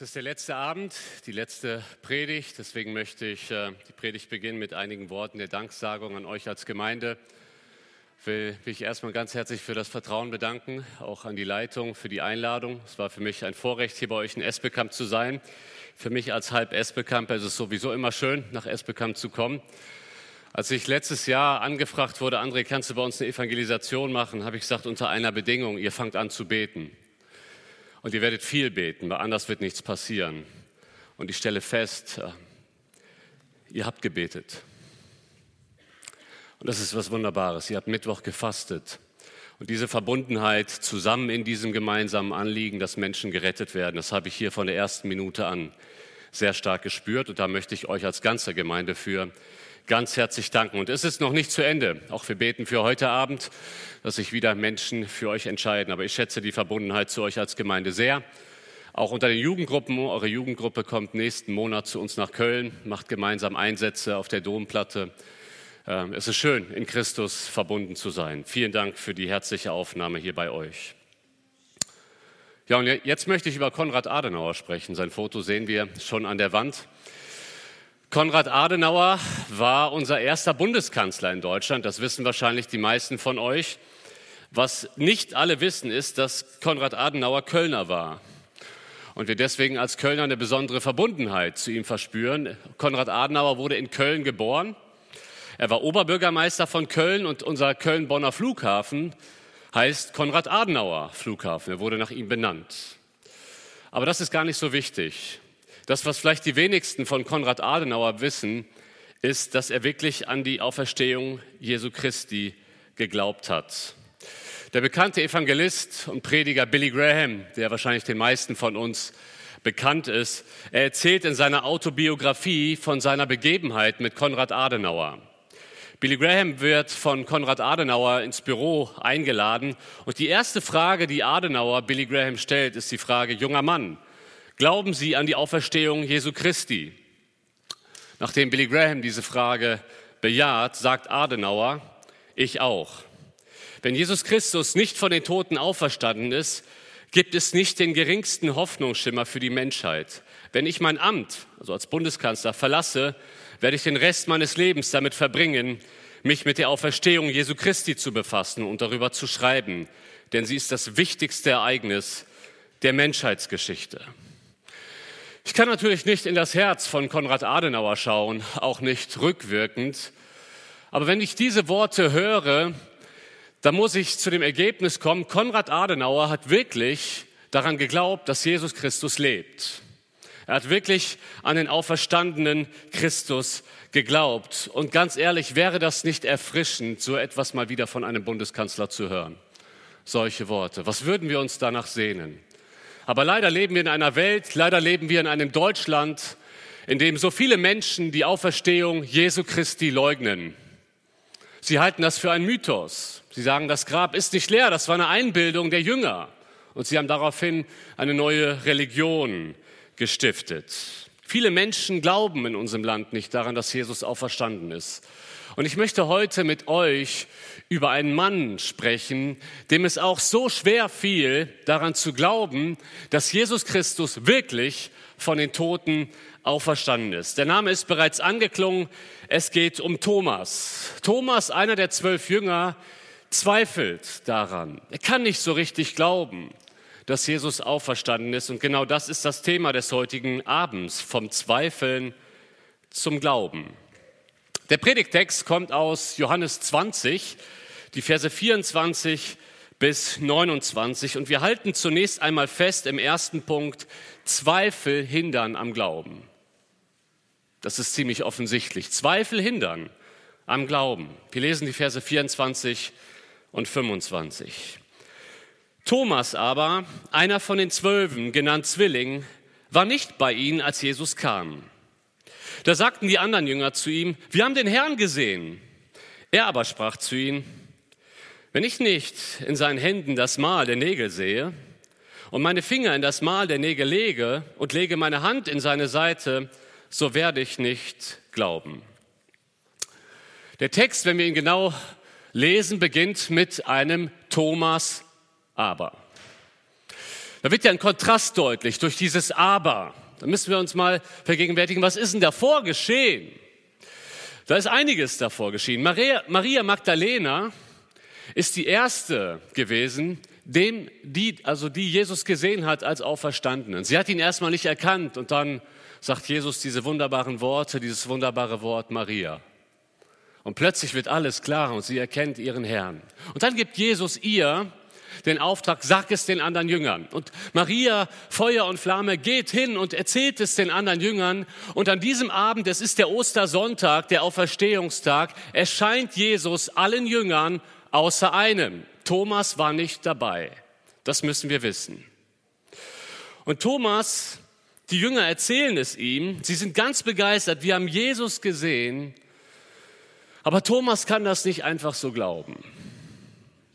Es ist der letzte Abend, die letzte Predigt. Deswegen möchte ich äh, die Predigt beginnen mit einigen Worten der Danksagung an euch als Gemeinde. Will mich erstmal ganz herzlich für das Vertrauen bedanken, auch an die Leitung für die Einladung. Es war für mich ein Vorrecht, hier bei euch in Esbekamp zu sein. Für mich als halb Esbekamper ist es sowieso immer schön, nach Esbekamp zu kommen. Als ich letztes Jahr angefragt wurde, André, kannst du bei uns eine Evangelisation machen, habe ich gesagt, unter einer Bedingung, ihr fangt an zu beten. Und ihr werdet viel beten, weil anders wird nichts passieren. Und ich stelle fest, äh, ihr habt gebetet. Und das ist was Wunderbares. Ihr habt Mittwoch gefastet. Und diese Verbundenheit zusammen in diesem gemeinsamen Anliegen, dass Menschen gerettet werden, das habe ich hier von der ersten Minute an sehr stark gespürt. Und da möchte ich euch als ganze Gemeinde für ganz herzlich danken. Und es ist noch nicht zu Ende. Auch wir beten für heute Abend, dass sich wieder Menschen für euch entscheiden. Aber ich schätze die Verbundenheit zu euch als Gemeinde sehr. Auch unter den Jugendgruppen. Eure Jugendgruppe kommt nächsten Monat zu uns nach Köln, macht gemeinsam Einsätze auf der Domplatte. Ähm, es ist schön, in Christus verbunden zu sein. Vielen Dank für die herzliche Aufnahme hier bei euch. Ja, und jetzt möchte ich über Konrad Adenauer sprechen. Sein Foto sehen wir schon an der Wand. Konrad Adenauer war unser erster Bundeskanzler in Deutschland. Das wissen wahrscheinlich die meisten von euch. Was nicht alle wissen, ist, dass Konrad Adenauer Kölner war. Und wir deswegen als Kölner eine besondere Verbundenheit zu ihm verspüren. Konrad Adenauer wurde in Köln geboren. Er war Oberbürgermeister von Köln und unser Köln-Bonner Flughafen heißt Konrad Adenauer Flughafen. Er wurde nach ihm benannt. Aber das ist gar nicht so wichtig. Das, was vielleicht die wenigsten von Konrad Adenauer wissen, ist, dass er wirklich an die Auferstehung Jesu Christi geglaubt hat. Der bekannte Evangelist und Prediger Billy Graham, der wahrscheinlich den meisten von uns bekannt ist, er erzählt in seiner Autobiografie von seiner Begebenheit mit Konrad Adenauer. Billy Graham wird von Konrad Adenauer ins Büro eingeladen und die erste Frage, die Adenauer Billy Graham stellt, ist die Frage, junger Mann, Glauben Sie an die Auferstehung Jesu Christi? Nachdem Billy Graham diese Frage bejaht, sagt Adenauer, ich auch. Wenn Jesus Christus nicht von den Toten auferstanden ist, gibt es nicht den geringsten Hoffnungsschimmer für die Menschheit. Wenn ich mein Amt, also als Bundeskanzler, verlasse, werde ich den Rest meines Lebens damit verbringen, mich mit der Auferstehung Jesu Christi zu befassen und darüber zu schreiben, denn sie ist das wichtigste Ereignis der Menschheitsgeschichte. Ich kann natürlich nicht in das Herz von Konrad Adenauer schauen, auch nicht rückwirkend. Aber wenn ich diese Worte höre, dann muss ich zu dem Ergebnis kommen, Konrad Adenauer hat wirklich daran geglaubt, dass Jesus Christus lebt. Er hat wirklich an den auferstandenen Christus geglaubt. Und ganz ehrlich, wäre das nicht erfrischend, so etwas mal wieder von einem Bundeskanzler zu hören? Solche Worte. Was würden wir uns danach sehnen? Aber leider leben wir in einer Welt, leider leben wir in einem Deutschland, in dem so viele Menschen die Auferstehung Jesu Christi leugnen. Sie halten das für einen Mythos. Sie sagen, das Grab ist nicht leer, das war eine Einbildung der Jünger. Und sie haben daraufhin eine neue Religion gestiftet. Viele Menschen glauben in unserem Land nicht daran, dass Jesus auferstanden ist. Und ich möchte heute mit euch über einen Mann sprechen, dem es auch so schwer fiel, daran zu glauben, dass Jesus Christus wirklich von den Toten auferstanden ist. Der Name ist bereits angeklungen. Es geht um Thomas. Thomas, einer der zwölf Jünger, zweifelt daran. Er kann nicht so richtig glauben, dass Jesus auferstanden ist. Und genau das ist das Thema des heutigen Abends, vom Zweifeln zum Glauben. Der Predigtext kommt aus Johannes 20, die Verse 24 bis 29. Und wir halten zunächst einmal fest im ersten Punkt, Zweifel hindern am Glauben. Das ist ziemlich offensichtlich. Zweifel hindern am Glauben. Wir lesen die Verse 24 und 25. Thomas aber, einer von den Zwölfen, genannt Zwilling, war nicht bei ihnen, als Jesus kam. Da sagten die anderen Jünger zu ihm, wir haben den Herrn gesehen. Er aber sprach zu ihnen, wenn ich nicht in seinen Händen das Mal der Nägel sehe und meine Finger in das Mal der Nägel lege und lege meine Hand in seine Seite, so werde ich nicht glauben. Der Text, wenn wir ihn genau lesen, beginnt mit einem Thomas aber. Da wird ja ein Kontrast deutlich durch dieses Aber. Da müssen wir uns mal vergegenwärtigen, was ist denn davor geschehen? Da ist einiges davor geschehen. Maria, Maria Magdalena ist die erste gewesen, dem, die, also die Jesus gesehen hat als Auferstandenen. Sie hat ihn erstmal nicht erkannt und dann sagt Jesus diese wunderbaren Worte, dieses wunderbare Wort Maria. Und plötzlich wird alles klar und sie erkennt ihren Herrn. Und dann gibt Jesus ihr den Auftrag, sag es den anderen Jüngern. Und Maria, Feuer und Flamme, geht hin und erzählt es den anderen Jüngern. Und an diesem Abend, es ist der Ostersonntag, der Auferstehungstag, erscheint Jesus allen Jüngern außer einem. Thomas war nicht dabei. Das müssen wir wissen. Und Thomas, die Jünger erzählen es ihm, sie sind ganz begeistert, wir haben Jesus gesehen, aber Thomas kann das nicht einfach so glauben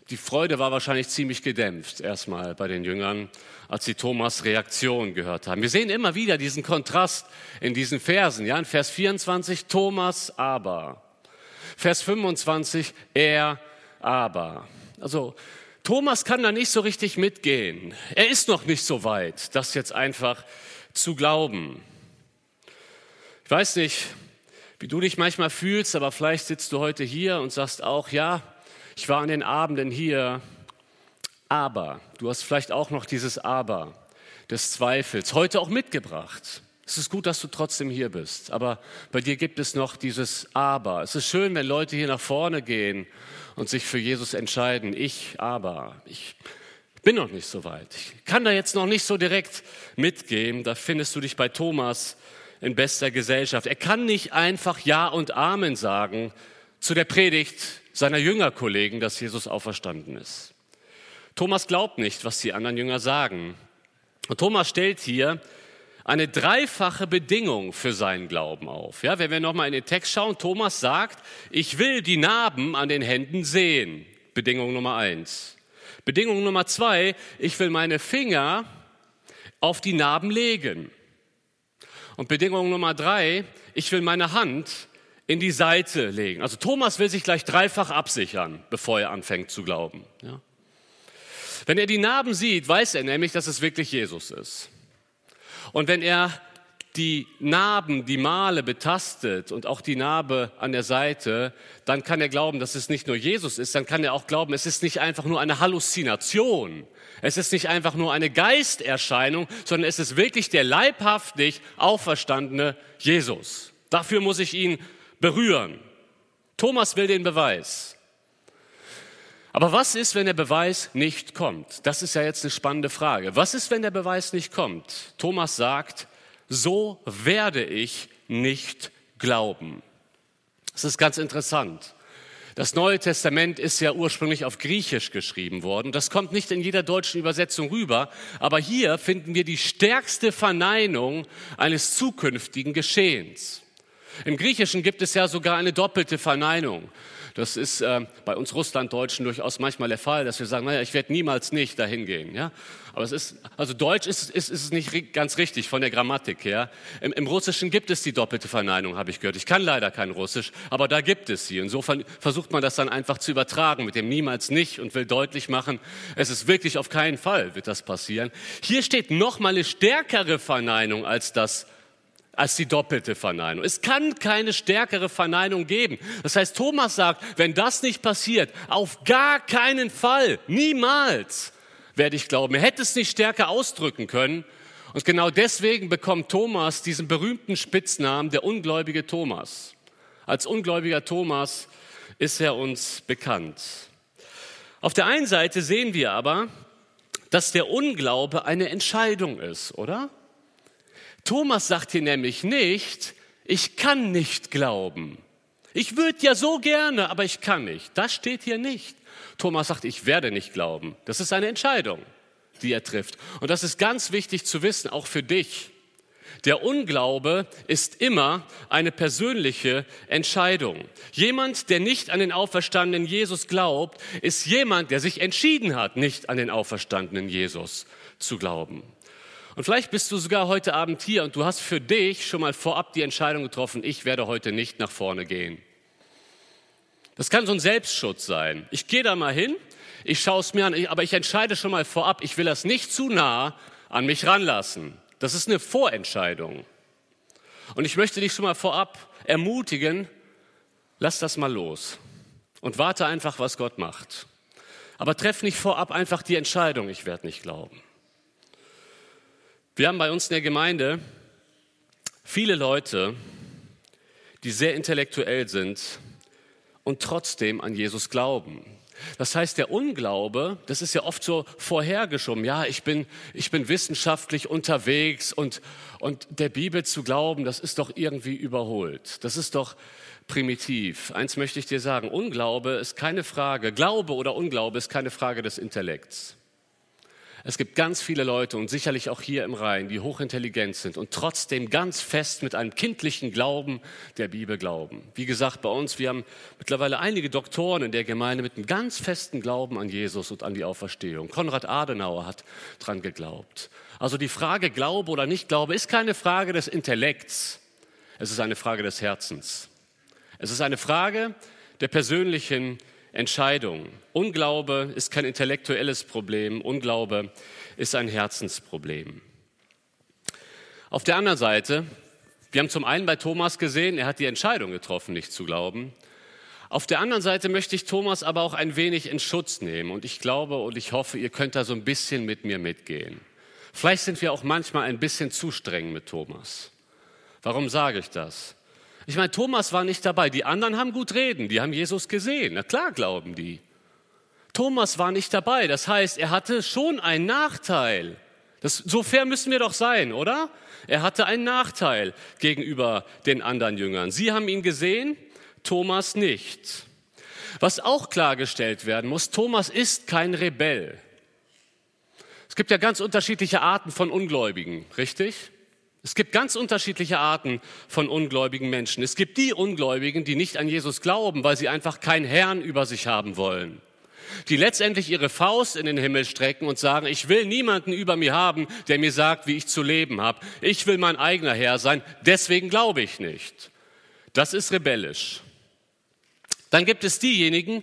die Freude war wahrscheinlich ziemlich gedämpft erstmal bei den Jüngern, als sie Thomas Reaktion gehört haben. Wir sehen immer wieder diesen Kontrast in diesen Versen. Ja, in Vers 24 Thomas aber. Vers 25 er aber. Also Thomas kann da nicht so richtig mitgehen. Er ist noch nicht so weit, das jetzt einfach zu glauben. Ich weiß nicht, wie du dich manchmal fühlst, aber vielleicht sitzt du heute hier und sagst auch, ja, ich war an den Abenden hier, aber, du hast vielleicht auch noch dieses Aber des Zweifels heute auch mitgebracht. Es ist gut, dass du trotzdem hier bist, aber bei dir gibt es noch dieses Aber. Es ist schön, wenn Leute hier nach vorne gehen und sich für Jesus entscheiden. Ich aber, ich bin noch nicht so weit. Ich kann da jetzt noch nicht so direkt mitgehen. Da findest du dich bei Thomas in bester Gesellschaft. Er kann nicht einfach Ja und Amen sagen zu der Predigt seiner Jüngerkollegen, dass Jesus auferstanden ist. Thomas glaubt nicht, was die anderen Jünger sagen. Und Thomas stellt hier eine dreifache Bedingung für seinen Glauben auf. Ja, wenn wir nochmal in den Text schauen, Thomas sagt, ich will die Narben an den Händen sehen. Bedingung Nummer eins. Bedingung Nummer zwei, ich will meine Finger auf die Narben legen. Und Bedingung Nummer drei, ich will meine Hand in die Seite legen. Also Thomas will sich gleich dreifach absichern, bevor er anfängt zu glauben. Ja. Wenn er die Narben sieht, weiß er nämlich, dass es wirklich Jesus ist. Und wenn er die Narben, die Male betastet und auch die Narbe an der Seite, dann kann er glauben, dass es nicht nur Jesus ist, dann kann er auch glauben, es ist nicht einfach nur eine Halluzination. Es ist nicht einfach nur eine Geisterscheinung, sondern es ist wirklich der leibhaftig auferstandene Jesus. Dafür muss ich ihn berühren. Thomas will den Beweis. Aber was ist, wenn der Beweis nicht kommt? Das ist ja jetzt eine spannende Frage. Was ist, wenn der Beweis nicht kommt? Thomas sagt, so werde ich nicht glauben. Das ist ganz interessant. Das Neue Testament ist ja ursprünglich auf Griechisch geschrieben worden. Das kommt nicht in jeder deutschen Übersetzung rüber, aber hier finden wir die stärkste Verneinung eines zukünftigen Geschehens. Im Griechischen gibt es ja sogar eine doppelte Verneinung. Das ist äh, bei uns Russlanddeutschen durchaus manchmal der Fall, dass wir sagen, naja, ich werde niemals nicht dahin gehen. Ja? Aber es ist, also Deutsch ist, ist, ist nicht ganz richtig von der Grammatik her. Im, Im, Russischen gibt es die doppelte Verneinung, habe ich gehört. Ich kann leider kein Russisch, aber da gibt es sie. Insofern versucht man das dann einfach zu übertragen mit dem niemals nicht und will deutlich machen, es ist wirklich auf keinen Fall wird das passieren. Hier steht noch mal eine stärkere Verneinung als das als die doppelte Verneinung. Es kann keine stärkere Verneinung geben. Das heißt, Thomas sagt, wenn das nicht passiert, auf gar keinen Fall, niemals werde ich glauben. Er hätte es nicht stärker ausdrücken können. Und genau deswegen bekommt Thomas diesen berühmten Spitznamen, der ungläubige Thomas. Als ungläubiger Thomas ist er uns bekannt. Auf der einen Seite sehen wir aber, dass der Unglaube eine Entscheidung ist, oder? Thomas sagt hier nämlich nicht, ich kann nicht glauben. Ich würde ja so gerne, aber ich kann nicht. Das steht hier nicht. Thomas sagt, ich werde nicht glauben. Das ist eine Entscheidung, die er trifft. Und das ist ganz wichtig zu wissen, auch für dich. Der Unglaube ist immer eine persönliche Entscheidung. Jemand, der nicht an den auferstandenen Jesus glaubt, ist jemand, der sich entschieden hat, nicht an den auferstandenen Jesus zu glauben. Und vielleicht bist du sogar heute Abend hier und du hast für dich schon mal vorab die Entscheidung getroffen, ich werde heute nicht nach vorne gehen. Das kann so ein Selbstschutz sein. Ich gehe da mal hin, Ich schaue es mir an, aber ich entscheide schon mal vorab, ich will das nicht zu nah an mich ranlassen. Das ist eine Vorentscheidung. Und ich möchte dich schon mal vorab ermutigen, lass das mal los und warte einfach, was Gott macht. Aber treff nicht vorab einfach die Entscheidung, ich werde nicht glauben. Wir haben bei uns in der Gemeinde viele Leute, die sehr intellektuell sind und trotzdem an Jesus glauben. Das heißt, der Unglaube, das ist ja oft so vorhergeschoben. Ja, ich bin, ich bin wissenschaftlich unterwegs und, und der Bibel zu glauben, das ist doch irgendwie überholt. Das ist doch primitiv. Eins möchte ich dir sagen, Unglaube ist keine Frage, Glaube oder Unglaube ist keine Frage des Intellekts. Es gibt ganz viele Leute und sicherlich auch hier im Rhein, die hochintelligent sind und trotzdem ganz fest mit einem kindlichen Glauben der Bibel glauben. Wie gesagt, bei uns, wir haben mittlerweile einige Doktoren in der Gemeinde mit einem ganz festen Glauben an Jesus und an die Auferstehung. Konrad Adenauer hat dran geglaubt. Also die Frage Glaube oder nicht Glaube ist keine Frage des Intellekts. Es ist eine Frage des Herzens. Es ist eine Frage der persönlichen Entscheidung. Unglaube ist kein intellektuelles Problem, Unglaube ist ein Herzensproblem. Auf der anderen Seite, wir haben zum einen bei Thomas gesehen, er hat die Entscheidung getroffen, nicht zu glauben. Auf der anderen Seite möchte ich Thomas aber auch ein wenig in Schutz nehmen und ich glaube und ich hoffe, ihr könnt da so ein bisschen mit mir mitgehen. Vielleicht sind wir auch manchmal ein bisschen zu streng mit Thomas. Warum sage ich das? Ich meine, Thomas war nicht dabei. Die anderen haben gut reden. Die haben Jesus gesehen. Na klar glauben die. Thomas war nicht dabei. Das heißt, er hatte schon einen Nachteil. Das, so fair müssen wir doch sein, oder? Er hatte einen Nachteil gegenüber den anderen Jüngern. Sie haben ihn gesehen, Thomas nicht. Was auch klargestellt werden muss, Thomas ist kein Rebell. Es gibt ja ganz unterschiedliche Arten von Ungläubigen, richtig? Es gibt ganz unterschiedliche Arten von ungläubigen Menschen. Es gibt die Ungläubigen, die nicht an Jesus glauben, weil sie einfach keinen Herrn über sich haben wollen. Die letztendlich ihre Faust in den Himmel strecken und sagen, ich will niemanden über mir haben, der mir sagt, wie ich zu leben habe. Ich will mein eigener Herr sein, deswegen glaube ich nicht. Das ist rebellisch. Dann gibt es diejenigen,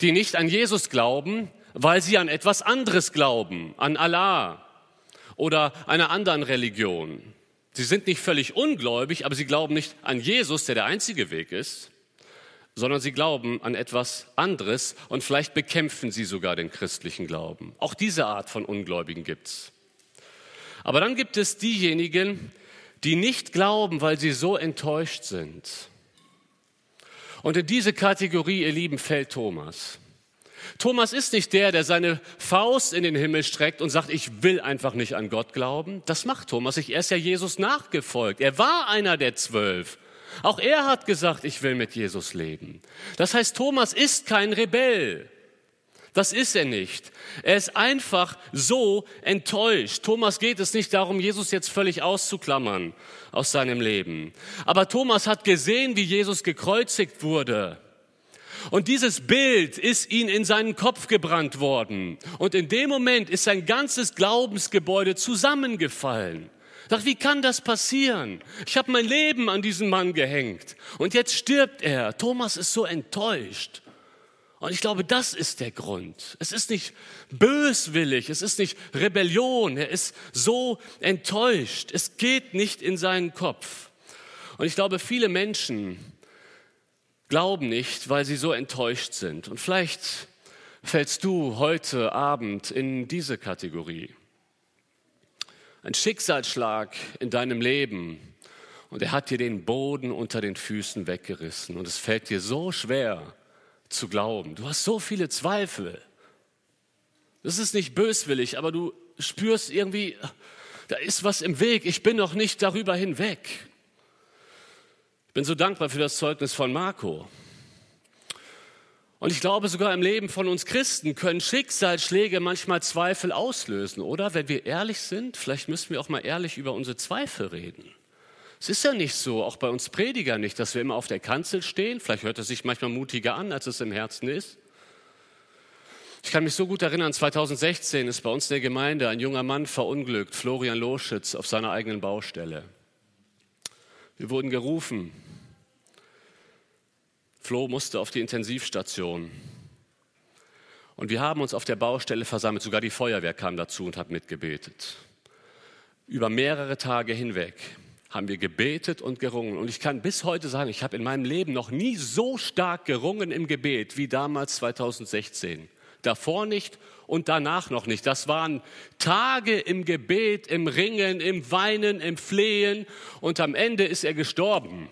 die nicht an Jesus glauben, weil sie an etwas anderes glauben, an Allah oder einer anderen Religion. Sie sind nicht völlig ungläubig, aber sie glauben nicht an Jesus, der der einzige Weg ist, sondern sie glauben an etwas anderes und vielleicht bekämpfen sie sogar den christlichen Glauben. Auch diese Art von Ungläubigen gibt es. Aber dann gibt es diejenigen, die nicht glauben, weil sie so enttäuscht sind. Und in diese Kategorie, ihr Lieben, fällt Thomas. Thomas ist nicht der, der seine Faust in den Himmel streckt und sagt, ich will einfach nicht an Gott glauben. Das macht Thomas. Er ist ja Jesus nachgefolgt. Er war einer der zwölf. Auch er hat gesagt, ich will mit Jesus leben. Das heißt, Thomas ist kein Rebell. Das ist er nicht. Er ist einfach so enttäuscht. Thomas geht es nicht darum, Jesus jetzt völlig auszuklammern aus seinem Leben. Aber Thomas hat gesehen, wie Jesus gekreuzigt wurde. Und dieses Bild ist ihm in seinen Kopf gebrannt worden. Und in dem Moment ist sein ganzes Glaubensgebäude zusammengefallen. Sag, wie kann das passieren? Ich habe mein Leben an diesen Mann gehängt und jetzt stirbt er. Thomas ist so enttäuscht. Und ich glaube, das ist der Grund. Es ist nicht böswillig, es ist nicht Rebellion, er ist so enttäuscht. Es geht nicht in seinen Kopf. Und ich glaube, viele Menschen glauben nicht, weil sie so enttäuscht sind. Und vielleicht fällst du heute Abend in diese Kategorie. Ein Schicksalsschlag in deinem Leben und er hat dir den Boden unter den Füßen weggerissen und es fällt dir so schwer zu glauben. Du hast so viele Zweifel. Das ist nicht böswillig, aber du spürst irgendwie, da ist was im Weg, ich bin noch nicht darüber hinweg. Ich bin so dankbar für das Zeugnis von Marco. Und ich glaube, sogar im Leben von uns Christen können Schicksalsschläge manchmal Zweifel auslösen, oder? Wenn wir ehrlich sind, vielleicht müssen wir auch mal ehrlich über unsere Zweifel reden. Es ist ja nicht so, auch bei uns Prediger nicht, dass wir immer auf der Kanzel stehen. Vielleicht hört es sich manchmal mutiger an, als es im Herzen ist. Ich kann mich so gut erinnern, 2016 ist bei uns in der Gemeinde ein junger Mann verunglückt, Florian Loschitz, auf seiner eigenen Baustelle. Wir wurden gerufen. Flo musste auf die Intensivstation. Und wir haben uns auf der Baustelle versammelt, sogar die Feuerwehr kam dazu und hat mitgebetet. Über mehrere Tage hinweg haben wir gebetet und gerungen. Und ich kann bis heute sagen, ich habe in meinem Leben noch nie so stark gerungen im Gebet wie damals 2016. Davor nicht und danach noch nicht. Das waren Tage im Gebet, im Ringen, im Weinen, im Flehen und am Ende ist er gestorben.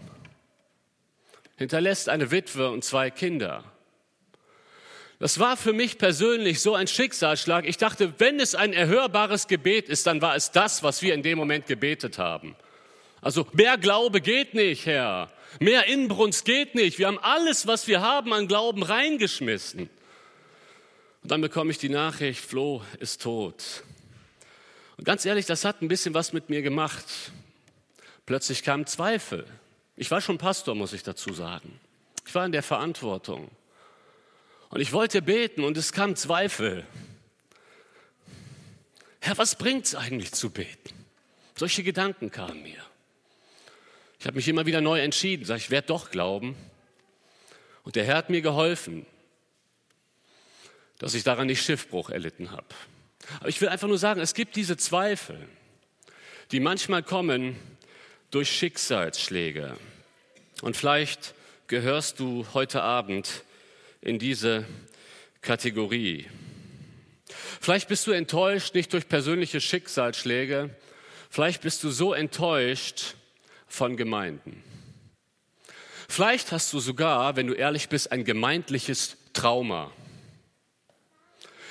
Hinterlässt eine Witwe und zwei Kinder. Das war für mich persönlich so ein Schicksalsschlag. Ich dachte, wenn es ein erhörbares Gebet ist, dann war es das, was wir in dem Moment gebetet haben. Also mehr Glaube geht nicht, Herr. Mehr Inbrunst geht nicht. Wir haben alles, was wir haben an Glauben reingeschmissen. Und dann bekomme ich die Nachricht, Flo ist tot. Und ganz ehrlich, das hat ein bisschen was mit mir gemacht. Plötzlich kam Zweifel. Ich war schon Pastor, muss ich dazu sagen. Ich war in der Verantwortung. Und ich wollte beten und es kam Zweifel. Herr, was bringt es eigentlich zu beten? Solche Gedanken kamen mir. Ich habe mich immer wieder neu entschieden, sag ich werde doch glauben. Und der Herr hat mir geholfen, dass ich daran nicht Schiffbruch erlitten habe. Aber ich will einfach nur sagen, es gibt diese Zweifel, die manchmal kommen durch Schicksalsschläge. Und vielleicht gehörst du heute Abend in diese Kategorie. Vielleicht bist du enttäuscht, nicht durch persönliche Schicksalsschläge, vielleicht bist du so enttäuscht, von Gemeinden. Vielleicht hast du sogar, wenn du ehrlich bist, ein gemeindliches Trauma.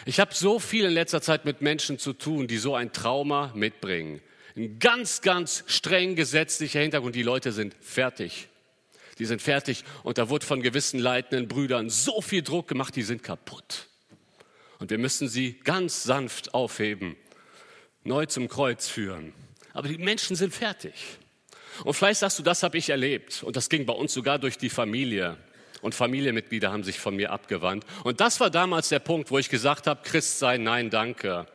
Ich habe so viel in letzter Zeit mit Menschen zu tun, die so ein Trauma mitbringen. Ein ganz, ganz streng gesetzlicher Hintergrund. Die Leute sind fertig. Die sind fertig und da wurde von gewissen leitenden Brüdern so viel Druck gemacht, die sind kaputt. Und wir müssen sie ganz sanft aufheben, neu zum Kreuz führen. Aber die Menschen sind fertig. Und vielleicht sagst du, das habe ich erlebt. Und das ging bei uns sogar durch die Familie. Und Familienmitglieder haben sich von mir abgewandt. Und das war damals der Punkt, wo ich gesagt habe, Christ sein, nein, danke.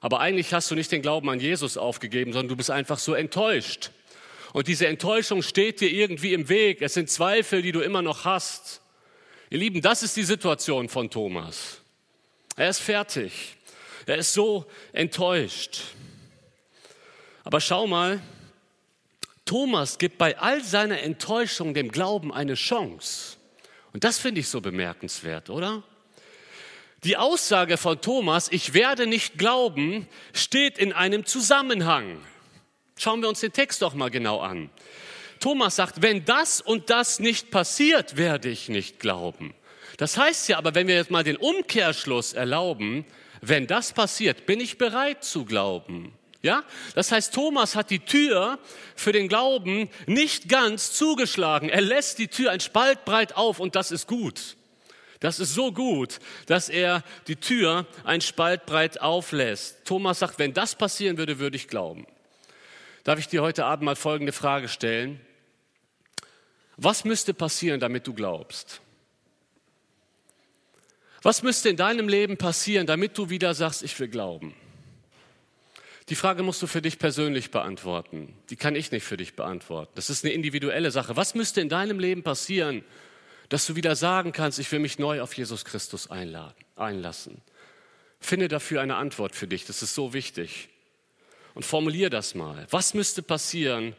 Aber eigentlich hast du nicht den Glauben an Jesus aufgegeben, sondern du bist einfach so enttäuscht. Und diese Enttäuschung steht dir irgendwie im Weg. Es sind Zweifel, die du immer noch hast. Ihr Lieben, das ist die Situation von Thomas. Er ist fertig. Er ist so enttäuscht. Aber schau mal, Thomas gibt bei all seiner Enttäuschung dem Glauben eine Chance. Und das finde ich so bemerkenswert, oder? Die Aussage von Thomas, ich werde nicht glauben, steht in einem Zusammenhang. Schauen wir uns den Text doch mal genau an. Thomas sagt, wenn das und das nicht passiert, werde ich nicht glauben. Das heißt ja aber, wenn wir jetzt mal den Umkehrschluss erlauben, wenn das passiert, bin ich bereit zu glauben. Ja? Das heißt, Thomas hat die Tür für den Glauben nicht ganz zugeschlagen. Er lässt die Tür ein Spalt breit auf und das ist gut. Das ist so gut, dass er die Tür ein Spalt breit auflässt. Thomas sagt, wenn das passieren würde, würde ich glauben. Darf ich dir heute Abend mal folgende Frage stellen? Was müsste passieren, damit du glaubst? Was müsste in deinem Leben passieren, damit du wieder sagst, ich will glauben? Die Frage musst du für dich persönlich beantworten. Die kann ich nicht für dich beantworten. Das ist eine individuelle Sache. Was müsste in deinem Leben passieren, dass du wieder sagen kannst, ich will mich neu auf Jesus Christus einladen, einlassen? Finde dafür eine Antwort für dich. Das ist so wichtig. Und formulier das mal. Was müsste passieren,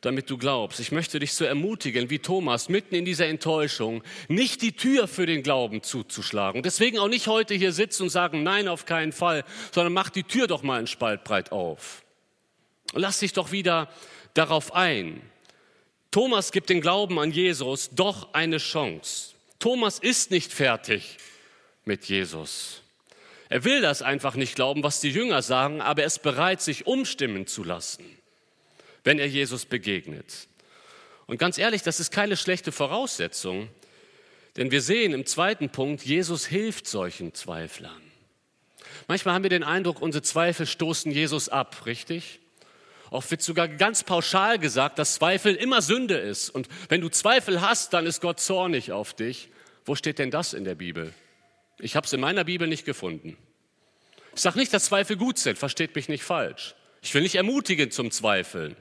damit du glaubst. Ich möchte dich so ermutigen, wie Thomas, mitten in dieser Enttäuschung, nicht die Tür für den Glauben zuzuschlagen. Deswegen auch nicht heute hier sitzen und sagen, nein, auf keinen Fall, sondern mach die Tür doch mal einen Spalt breit auf. Lass dich doch wieder darauf ein. Thomas gibt den Glauben an Jesus doch eine Chance. Thomas ist nicht fertig mit Jesus. Er will das einfach nicht glauben, was die Jünger sagen, aber er ist bereit, sich umstimmen zu lassen wenn er Jesus begegnet. Und ganz ehrlich, das ist keine schlechte Voraussetzung, denn wir sehen im zweiten Punkt, Jesus hilft solchen Zweiflern. Manchmal haben wir den Eindruck, unsere Zweifel stoßen Jesus ab, richtig? Oft wird sogar ganz pauschal gesagt, dass Zweifel immer Sünde ist. Und wenn du Zweifel hast, dann ist Gott zornig auf dich. Wo steht denn das in der Bibel? Ich habe es in meiner Bibel nicht gefunden. Ich sage nicht, dass Zweifel gut sind, versteht mich nicht falsch. Ich will nicht ermutigen zum Zweifeln.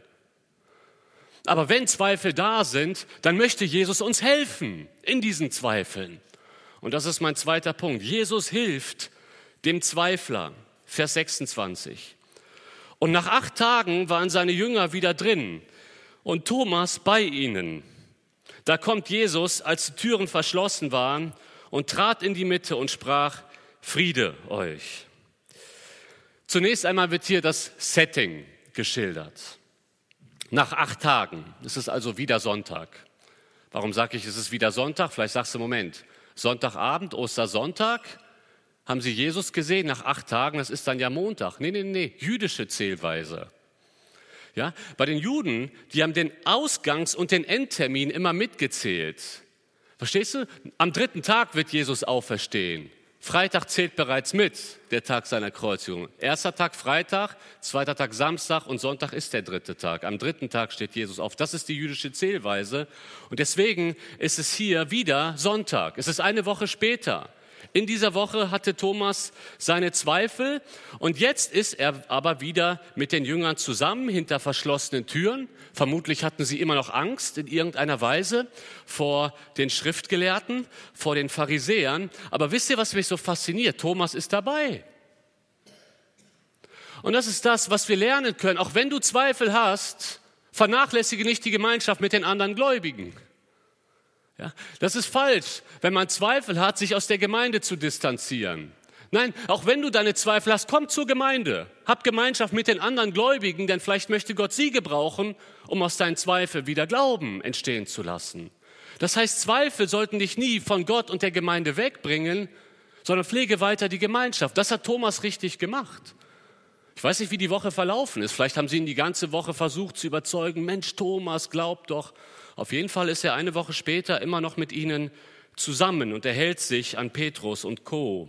Aber wenn Zweifel da sind, dann möchte Jesus uns helfen in diesen Zweifeln. Und das ist mein zweiter Punkt. Jesus hilft dem Zweifler. Vers 26. Und nach acht Tagen waren seine Jünger wieder drin und Thomas bei ihnen. Da kommt Jesus, als die Türen verschlossen waren, und trat in die Mitte und sprach, Friede euch. Zunächst einmal wird hier das Setting geschildert. Nach acht Tagen, es ist also wieder Sonntag. Warum sage ich, es ist wieder Sonntag? Vielleicht sagst du, Moment, Sonntagabend, Ostersonntag, haben sie Jesus gesehen nach acht Tagen, das ist dann ja Montag. Nee, nee, nee, jüdische Zählweise. Ja, bei den Juden, die haben den Ausgangs- und den Endtermin immer mitgezählt. Verstehst du? Am dritten Tag wird Jesus auferstehen. Freitag zählt bereits mit, der Tag seiner Kreuzigung. Erster Tag Freitag, zweiter Tag Samstag und Sonntag ist der dritte Tag. Am dritten Tag steht Jesus auf. Das ist die jüdische Zählweise. Und deswegen ist es hier wieder Sonntag. Es ist eine Woche später. In dieser Woche hatte Thomas seine Zweifel und jetzt ist er aber wieder mit den Jüngern zusammen hinter verschlossenen Türen. Vermutlich hatten sie immer noch Angst in irgendeiner Weise vor den Schriftgelehrten, vor den Pharisäern. Aber wisst ihr, was mich so fasziniert? Thomas ist dabei. Und das ist das, was wir lernen können. Auch wenn du Zweifel hast, vernachlässige nicht die Gemeinschaft mit den anderen Gläubigen. Ja, das ist falsch, wenn man Zweifel hat, sich aus der Gemeinde zu distanzieren. Nein, auch wenn du deine Zweifel hast, komm zur Gemeinde. Hab Gemeinschaft mit den anderen Gläubigen, denn vielleicht möchte Gott sie gebrauchen, um aus deinen Zweifeln wieder Glauben entstehen zu lassen. Das heißt, Zweifel sollten dich nie von Gott und der Gemeinde wegbringen, sondern pflege weiter die Gemeinschaft. Das hat Thomas richtig gemacht. Ich weiß nicht, wie die Woche verlaufen ist. Vielleicht haben sie ihn die ganze Woche versucht zu überzeugen, Mensch, Thomas, glaub doch. Auf jeden Fall ist er eine Woche später immer noch mit ihnen zusammen und erhält sich an Petrus und Co.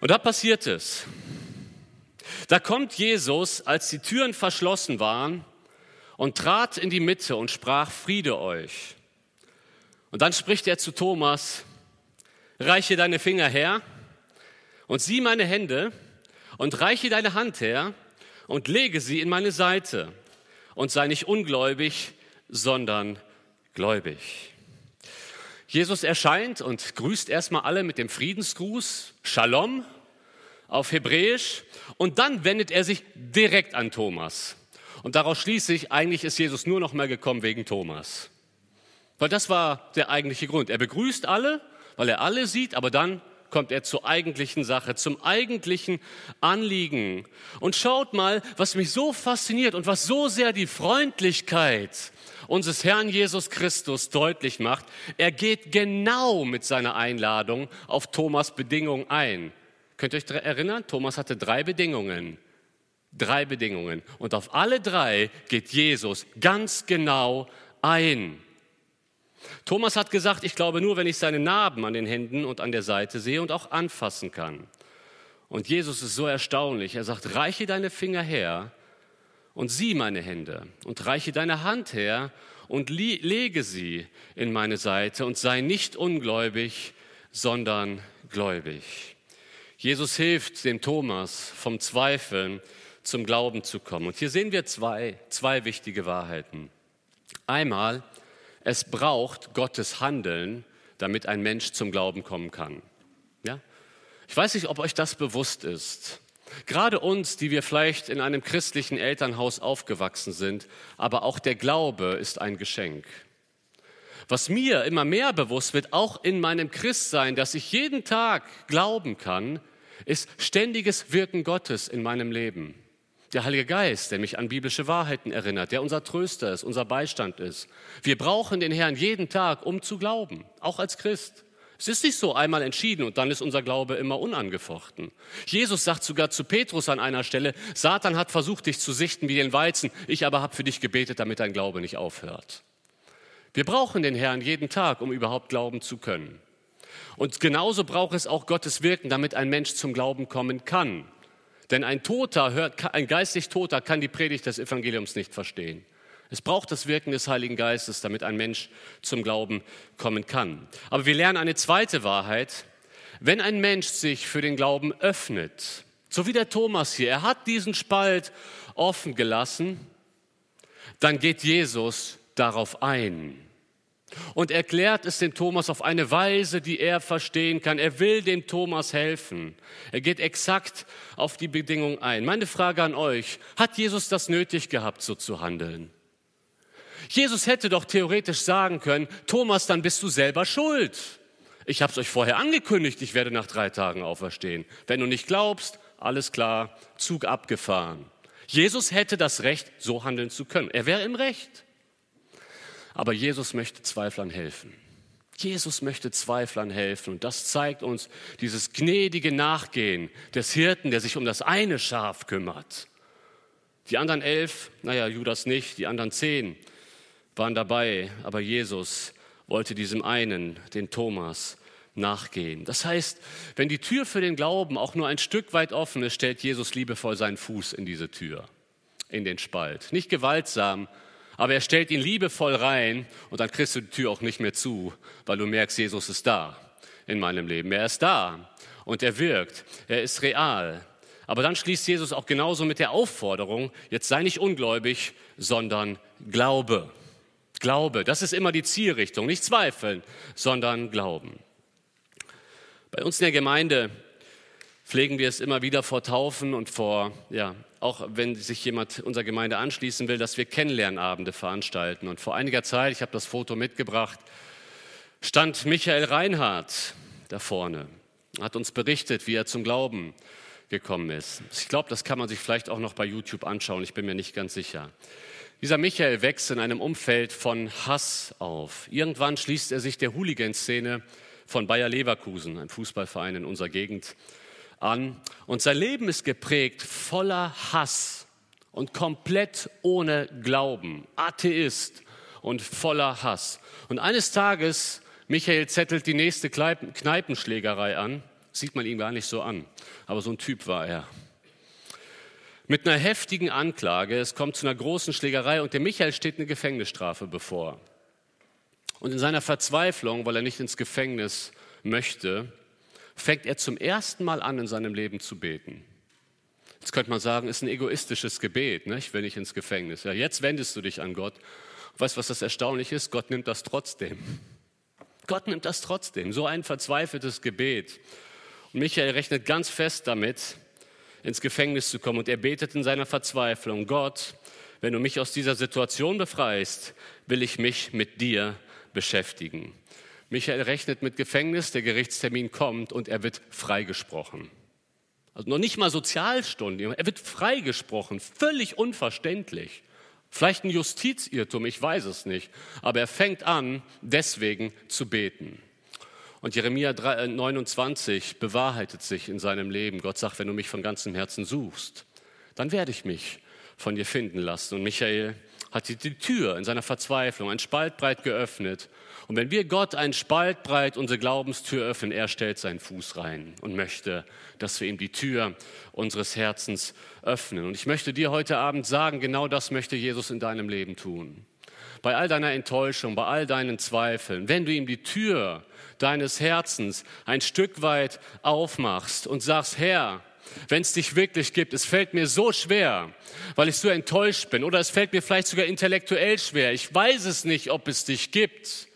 Und da passiert es. Da kommt Jesus, als die Türen verschlossen waren, und trat in die Mitte und sprach, Friede euch. Und dann spricht er zu Thomas, reiche deine Finger her und sieh meine Hände und reiche deine Hand her und lege sie in meine Seite und sei nicht ungläubig, sondern gläubig. Jesus erscheint und grüßt erstmal alle mit dem Friedensgruß, Shalom auf Hebräisch, und dann wendet er sich direkt an Thomas. Und daraus schließe ich, eigentlich ist Jesus nur noch mal gekommen wegen Thomas. Weil das war der eigentliche Grund. Er begrüßt alle, weil er alle sieht, aber dann kommt er zur eigentlichen Sache, zum eigentlichen Anliegen. Und schaut mal, was mich so fasziniert und was so sehr die Freundlichkeit unseres Herrn Jesus Christus deutlich macht. Er geht genau mit seiner Einladung auf Thomas Bedingung ein. Könnt ihr euch erinnern? Thomas hatte drei Bedingungen. Drei Bedingungen. Und auf alle drei geht Jesus ganz genau ein. Thomas hat gesagt, ich glaube nur, wenn ich seine Narben an den Händen und an der Seite sehe und auch anfassen kann. Und Jesus ist so erstaunlich. Er sagt, reiche deine Finger her und sieh meine Hände und reiche deine Hand her und lege sie in meine Seite und sei nicht ungläubig, sondern gläubig. Jesus hilft dem Thomas vom Zweifeln zum Glauben zu kommen. Und hier sehen wir zwei, zwei wichtige Wahrheiten. Einmal, es braucht Gottes Handeln, damit ein Mensch zum Glauben kommen kann. Ja? Ich weiß nicht, ob euch das bewusst ist. Gerade uns, die wir vielleicht in einem christlichen Elternhaus aufgewachsen sind, aber auch der Glaube ist ein Geschenk. Was mir immer mehr bewusst wird, auch in meinem Christsein, dass ich jeden Tag glauben kann, ist ständiges Wirken Gottes in meinem Leben der Heilige Geist, der mich an biblische Wahrheiten erinnert, der unser Tröster ist, unser Beistand ist. Wir brauchen den Herrn jeden Tag, um zu glauben, auch als Christ. Es ist nicht so einmal entschieden und dann ist unser Glaube immer unangefochten. Jesus sagt sogar zu Petrus an einer Stelle, Satan hat versucht, dich zu sichten wie den Weizen, ich aber habe für dich gebetet, damit dein Glaube nicht aufhört. Wir brauchen den Herrn jeden Tag, um überhaupt glauben zu können. Und genauso braucht es auch Gottes Wirken, damit ein Mensch zum Glauben kommen kann. Denn ein Toter ein geistig Toter kann die Predigt des Evangeliums nicht verstehen. Es braucht das Wirken des Heiligen Geistes, damit ein Mensch zum Glauben kommen kann. Aber wir lernen eine zweite Wahrheit. Wenn ein Mensch sich für den Glauben öffnet, so wie der Thomas hier, er hat diesen Spalt offen gelassen, dann geht Jesus darauf ein. Und erklärt es dem Thomas auf eine Weise, die er verstehen kann. Er will dem Thomas helfen. Er geht exakt auf die Bedingung ein. Meine Frage an euch, hat Jesus das nötig gehabt, so zu handeln? Jesus hätte doch theoretisch sagen können, Thomas, dann bist du selber schuld. Ich habe es euch vorher angekündigt, ich werde nach drei Tagen auferstehen. Wenn du nicht glaubst, alles klar, Zug abgefahren. Jesus hätte das Recht, so handeln zu können. Er wäre im Recht. Aber Jesus möchte Zweiflern helfen. Jesus möchte Zweiflern helfen. Und das zeigt uns dieses gnädige Nachgehen des Hirten, der sich um das eine Schaf kümmert. Die anderen elf, naja, Judas nicht, die anderen zehn waren dabei, aber Jesus wollte diesem einen, den Thomas, nachgehen. Das heißt, wenn die Tür für den Glauben auch nur ein Stück weit offen ist, stellt Jesus liebevoll seinen Fuß in diese Tür, in den Spalt. Nicht gewaltsam, aber er stellt ihn liebevoll rein und dann kriegst du die Tür auch nicht mehr zu, weil du merkst, Jesus ist da in meinem Leben. Er ist da und er wirkt. Er ist real. Aber dann schließt Jesus auch genauso mit der Aufforderung, jetzt sei nicht ungläubig, sondern glaube. Glaube, das ist immer die Zielrichtung. Nicht zweifeln, sondern glauben. Bei uns in der Gemeinde pflegen wir es immer wieder vor Taufen und vor, ja, auch wenn sich jemand unserer Gemeinde anschließen will, dass wir Kennenlernabende veranstalten. Und vor einiger Zeit, ich habe das Foto mitgebracht, stand Michael Reinhardt da vorne, hat uns berichtet, wie er zum Glauben gekommen ist. Ich glaube, das kann man sich vielleicht auch noch bei YouTube anschauen, ich bin mir nicht ganz sicher. Dieser Michael wächst in einem Umfeld von Hass auf. Irgendwann schließt er sich der Hooligan-Szene von Bayer Leverkusen, ein Fußballverein in unserer Gegend, an. Und sein Leben ist geprägt voller Hass und komplett ohne Glauben. Atheist und voller Hass. Und eines Tages, Michael zettelt die nächste Kneipenschlägerei an. Sieht man ihn gar nicht so an. Aber so ein Typ war er mit einer heftigen Anklage. Es kommt zu einer großen Schlägerei und dem Michael steht eine Gefängnisstrafe bevor. Und in seiner Verzweiflung, weil er nicht ins Gefängnis möchte, fängt er zum ersten Mal an, in seinem Leben zu beten. Jetzt könnte man sagen, ist ein egoistisches Gebet, ne? ich will nicht ins Gefängnis. Ja, jetzt wendest du dich an Gott. Weißt du, was das Erstaunliche ist? Gott nimmt das trotzdem. Gott nimmt das trotzdem. So ein verzweifeltes Gebet. Und Michael rechnet ganz fest damit, ins Gefängnis zu kommen. Und er betet in seiner Verzweiflung, Gott, wenn du mich aus dieser Situation befreist, will ich mich mit dir beschäftigen. Michael rechnet mit Gefängnis, der Gerichtstermin kommt und er wird freigesprochen. Also noch nicht mal Sozialstunden, er wird freigesprochen, völlig unverständlich. Vielleicht ein Justizirrtum, ich weiß es nicht. Aber er fängt an, deswegen zu beten. Und Jeremia 29 äh, bewahrheitet sich in seinem Leben. Gott sagt, wenn du mich von ganzem Herzen suchst, dann werde ich mich von dir finden lassen. Und Michael hat die Tür in seiner Verzweiflung ein Spaltbreit geöffnet. Und wenn wir Gott ein Spaltbreit unsere Glaubenstür öffnen, er stellt seinen Fuß rein und möchte, dass wir ihm die Tür unseres Herzens öffnen. Und ich möchte dir heute Abend sagen, genau das möchte Jesus in deinem Leben tun. Bei all deiner Enttäuschung, bei all deinen Zweifeln, wenn du ihm die Tür deines Herzens ein Stück weit aufmachst und sagst, Herr, wenn es dich wirklich gibt, es fällt mir so schwer, weil ich so enttäuscht bin oder es fällt mir vielleicht sogar intellektuell schwer. Ich weiß es nicht, ob es dich gibt.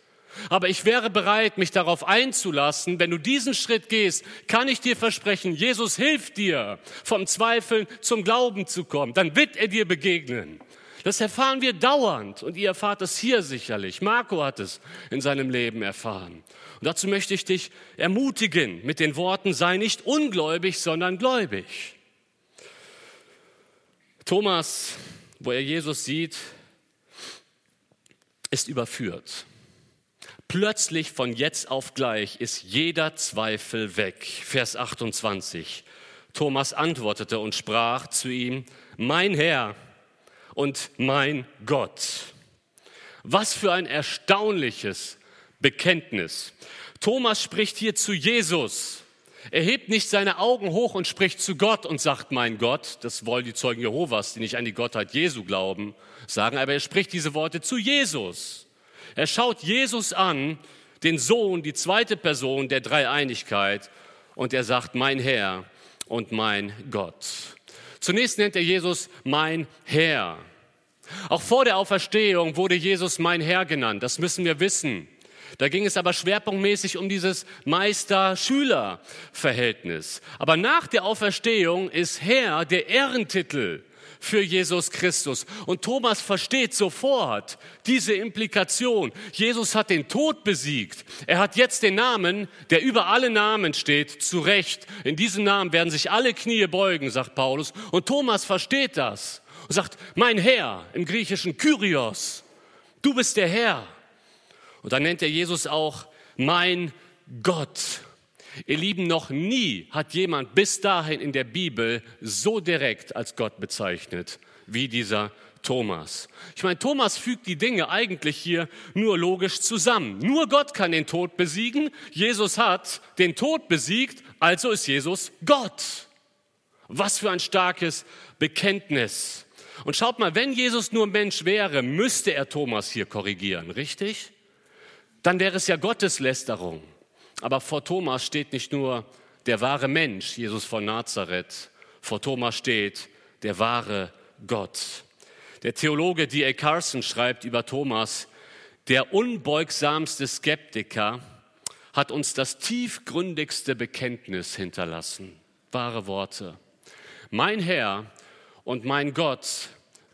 Aber ich wäre bereit, mich darauf einzulassen. Wenn du diesen Schritt gehst, kann ich dir versprechen, Jesus hilft dir, vom Zweifeln zum Glauben zu kommen. Dann wird er dir begegnen. Das erfahren wir dauernd und ihr erfahrt es hier sicherlich. Marco hat es in seinem Leben erfahren. Und dazu möchte ich dich ermutigen mit den Worten, sei nicht ungläubig, sondern gläubig. Thomas, wo er Jesus sieht, ist überführt. Plötzlich von jetzt auf gleich ist jeder Zweifel weg. Vers 28. Thomas antwortete und sprach zu ihm, mein Herr und mein Gott. Was für ein erstaunliches Bekenntnis. Thomas spricht hier zu Jesus. Er hebt nicht seine Augen hoch und spricht zu Gott und sagt, mein Gott, das wollen die Zeugen Jehovas, die nicht an die Gottheit Jesu glauben, sagen, aber er spricht diese Worte zu Jesus. Er schaut Jesus an, den Sohn, die zweite Person der Dreieinigkeit, und er sagt, mein Herr und mein Gott. Zunächst nennt er Jesus mein Herr. Auch vor der Auferstehung wurde Jesus mein Herr genannt. Das müssen wir wissen. Da ging es aber schwerpunktmäßig um dieses Meister-Schüler-Verhältnis. Aber nach der Auferstehung ist Herr der Ehrentitel für Jesus Christus. Und Thomas versteht sofort diese Implikation. Jesus hat den Tod besiegt. Er hat jetzt den Namen, der über alle Namen steht, zurecht. In diesem Namen werden sich alle Knie beugen, sagt Paulus. Und Thomas versteht das und sagt, mein Herr, im Griechischen Kyrios, du bist der Herr. Und dann nennt er Jesus auch mein Gott. Ihr Lieben, noch nie hat jemand bis dahin in der Bibel so direkt als Gott bezeichnet wie dieser Thomas. Ich meine, Thomas fügt die Dinge eigentlich hier nur logisch zusammen. Nur Gott kann den Tod besiegen. Jesus hat den Tod besiegt, also ist Jesus Gott. Was für ein starkes Bekenntnis. Und schaut mal, wenn Jesus nur Mensch wäre, müsste er Thomas hier korrigieren, richtig? Dann wäre es ja Gotteslästerung. Aber vor Thomas steht nicht nur der wahre Mensch, Jesus von Nazareth, vor Thomas steht der wahre Gott. Der Theologe D.A. Carson schreibt über Thomas, der unbeugsamste Skeptiker hat uns das tiefgründigste Bekenntnis hinterlassen. Wahre Worte. Mein Herr und mein Gott,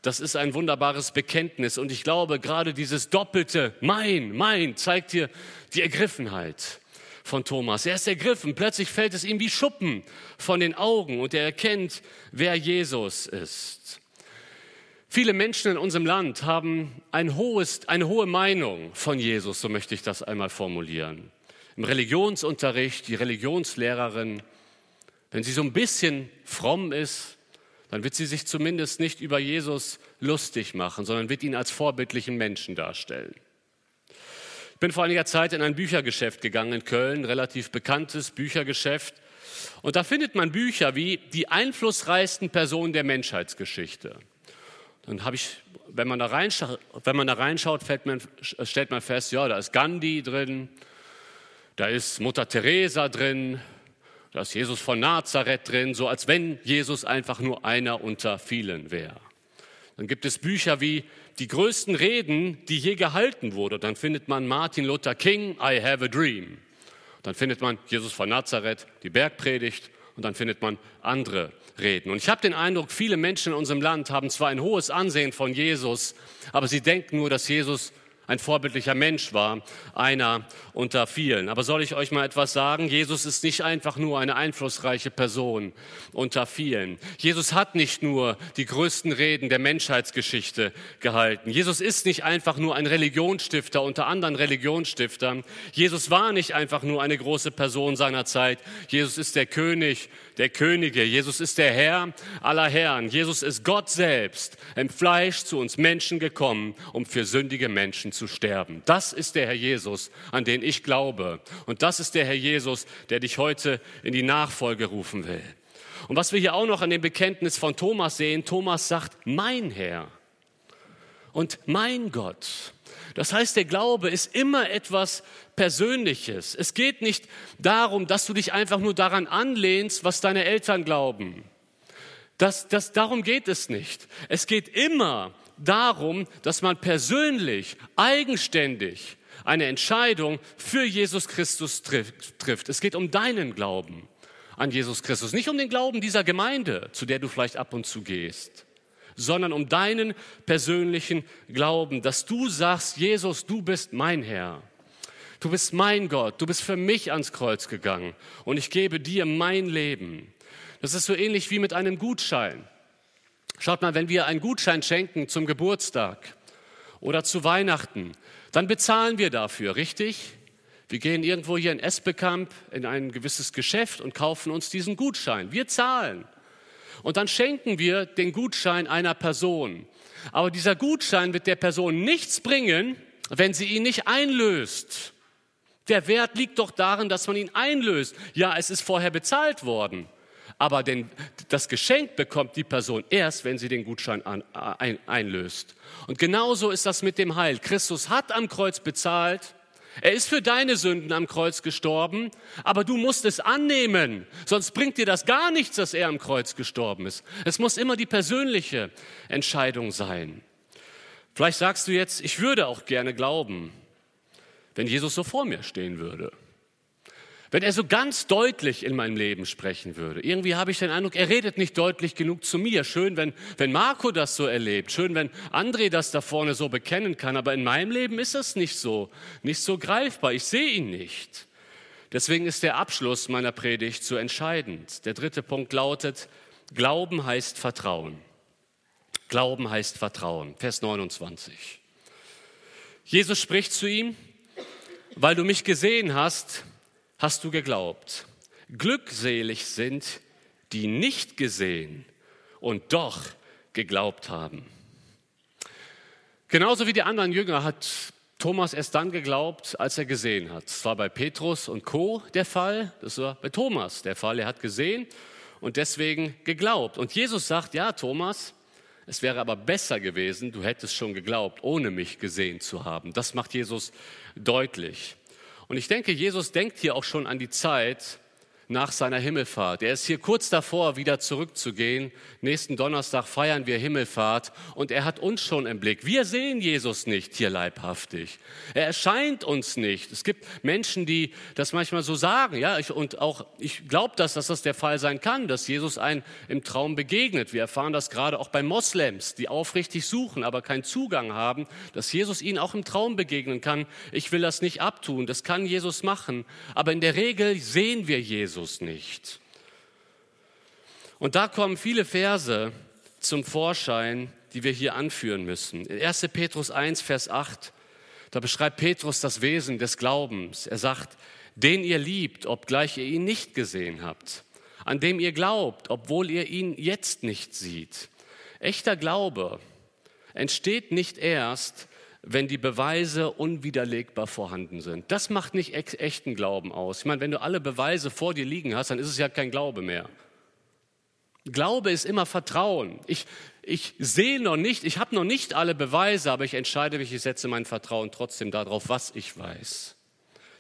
das ist ein wunderbares Bekenntnis. Und ich glaube, gerade dieses doppelte Mein, mein zeigt hier die Ergriffenheit von Thomas. Er ist ergriffen, plötzlich fällt es ihm wie Schuppen von den Augen und er erkennt, wer Jesus ist. Viele Menschen in unserem Land haben ein hohes, eine hohe Meinung von Jesus, so möchte ich das einmal formulieren. Im Religionsunterricht, die Religionslehrerin, wenn sie so ein bisschen fromm ist, dann wird sie sich zumindest nicht über Jesus lustig machen, sondern wird ihn als vorbildlichen Menschen darstellen. Ich bin vor einiger Zeit in ein Büchergeschäft gegangen in Köln, relativ bekanntes Büchergeschäft. Und da findet man Bücher wie die einflussreichsten Personen der Menschheitsgeschichte. Dann habe ich, wenn man da reinschaut, wenn man da reinschaut man, stellt man fest, ja, da ist Gandhi drin, da ist Mutter Teresa drin, da ist Jesus von Nazareth drin, so als wenn Jesus einfach nur einer unter vielen wäre. Dann gibt es Bücher wie die größten Reden, die je gehalten wurden. Dann findet man Martin Luther King, I have a dream. Dann findet man Jesus von Nazareth, die Bergpredigt. Und dann findet man andere Reden. Und ich habe den Eindruck, viele Menschen in unserem Land haben zwar ein hohes Ansehen von Jesus, aber sie denken nur, dass Jesus ein vorbildlicher Mensch war, einer unter vielen. Aber soll ich euch mal etwas sagen? Jesus ist nicht einfach nur eine einflussreiche Person unter vielen. Jesus hat nicht nur die größten Reden der Menschheitsgeschichte gehalten. Jesus ist nicht einfach nur ein Religionsstifter unter anderen Religionsstiftern. Jesus war nicht einfach nur eine große Person seiner Zeit. Jesus ist der König der Könige. Jesus ist der Herr aller Herren. Jesus ist Gott selbst im Fleisch zu uns Menschen gekommen, um für sündige Menschen zu sterben. Das ist der Herr Jesus, an den ich glaube. Und das ist der Herr Jesus, der dich heute in die Nachfolge rufen will. Und was wir hier auch noch an dem Bekenntnis von Thomas sehen, Thomas sagt, mein Herr und mein Gott. Das heißt, der Glaube ist immer etwas Persönliches. Es geht nicht darum, dass du dich einfach nur daran anlehnst, was deine Eltern glauben. Das, das, darum geht es nicht. Es geht immer darum, dass man persönlich, eigenständig eine Entscheidung für Jesus Christus trifft. Es geht um deinen Glauben an Jesus Christus, nicht um den Glauben dieser Gemeinde, zu der du vielleicht ab und zu gehst, sondern um deinen persönlichen Glauben, dass du sagst, Jesus, du bist mein Herr. Du bist mein Gott, du bist für mich ans Kreuz gegangen und ich gebe dir mein Leben. Das ist so ähnlich wie mit einem Gutschein. Schaut mal, wenn wir einen Gutschein schenken zum Geburtstag oder zu Weihnachten, dann bezahlen wir dafür, richtig? Wir gehen irgendwo hier in Esbekamp in ein gewisses Geschäft und kaufen uns diesen Gutschein. Wir zahlen. Und dann schenken wir den Gutschein einer Person. Aber dieser Gutschein wird der Person nichts bringen, wenn sie ihn nicht einlöst. Der Wert liegt doch darin, dass man ihn einlöst. Ja, es ist vorher bezahlt worden. Aber den, das Geschenk bekommt die Person erst, wenn sie den Gutschein an, ein, einlöst. Und genauso ist das mit dem Heil. Christus hat am Kreuz bezahlt. Er ist für deine Sünden am Kreuz gestorben, aber du musst es annehmen, sonst bringt dir das gar nichts, dass er am Kreuz gestorben ist. Es muss immer die persönliche Entscheidung sein. Vielleicht sagst du jetzt, ich würde auch gerne glauben, wenn Jesus so vor mir stehen würde. Wenn er so ganz deutlich in meinem Leben sprechen würde. Irgendwie habe ich den Eindruck, er redet nicht deutlich genug zu mir. Schön, wenn, wenn Marco das so erlebt. Schön, wenn André das da vorne so bekennen kann. Aber in meinem Leben ist das nicht so, nicht so greifbar. Ich sehe ihn nicht. Deswegen ist der Abschluss meiner Predigt so entscheidend. Der dritte Punkt lautet, Glauben heißt Vertrauen. Glauben heißt Vertrauen. Vers 29. Jesus spricht zu ihm, weil du mich gesehen hast, hast du geglaubt. Glückselig sind, die nicht gesehen und doch geglaubt haben. Genauso wie die anderen Jünger hat Thomas erst dann geglaubt, als er gesehen hat. Das war bei Petrus und Co. der Fall, das war bei Thomas der Fall. Er hat gesehen und deswegen geglaubt. Und Jesus sagt, ja, Thomas, es wäre aber besser gewesen, du hättest schon geglaubt, ohne mich gesehen zu haben. Das macht Jesus deutlich. Und ich denke, Jesus denkt hier auch schon an die Zeit, nach seiner Himmelfahrt. Er ist hier kurz davor, wieder zurückzugehen. Nächsten Donnerstag feiern wir Himmelfahrt und er hat uns schon im Blick. Wir sehen Jesus nicht hier leibhaftig. Er erscheint uns nicht. Es gibt Menschen, die das manchmal so sagen, ja, ich, und auch ich glaube, dass, dass das der Fall sein kann, dass Jesus ein im Traum begegnet. Wir erfahren das gerade auch bei Moslems, die aufrichtig suchen, aber keinen Zugang haben, dass Jesus ihnen auch im Traum begegnen kann. Ich will das nicht abtun, das kann Jesus machen, aber in der Regel sehen wir Jesus. Jesus nicht. Und da kommen viele Verse zum Vorschein, die wir hier anführen müssen. In 1. Petrus 1, Vers 8, da beschreibt Petrus das Wesen des Glaubens. Er sagt, den ihr liebt, obgleich ihr ihn nicht gesehen habt, an dem ihr glaubt, obwohl ihr ihn jetzt nicht seht. Echter Glaube entsteht nicht erst, wenn die Beweise unwiderlegbar vorhanden sind. Das macht nicht echten Glauben aus. Ich meine, wenn du alle Beweise vor dir liegen hast, dann ist es ja kein Glaube mehr. Glaube ist immer Vertrauen. Ich, ich sehe noch nicht, ich habe noch nicht alle Beweise, aber ich entscheide mich, ich setze mein Vertrauen trotzdem darauf, was ich weiß.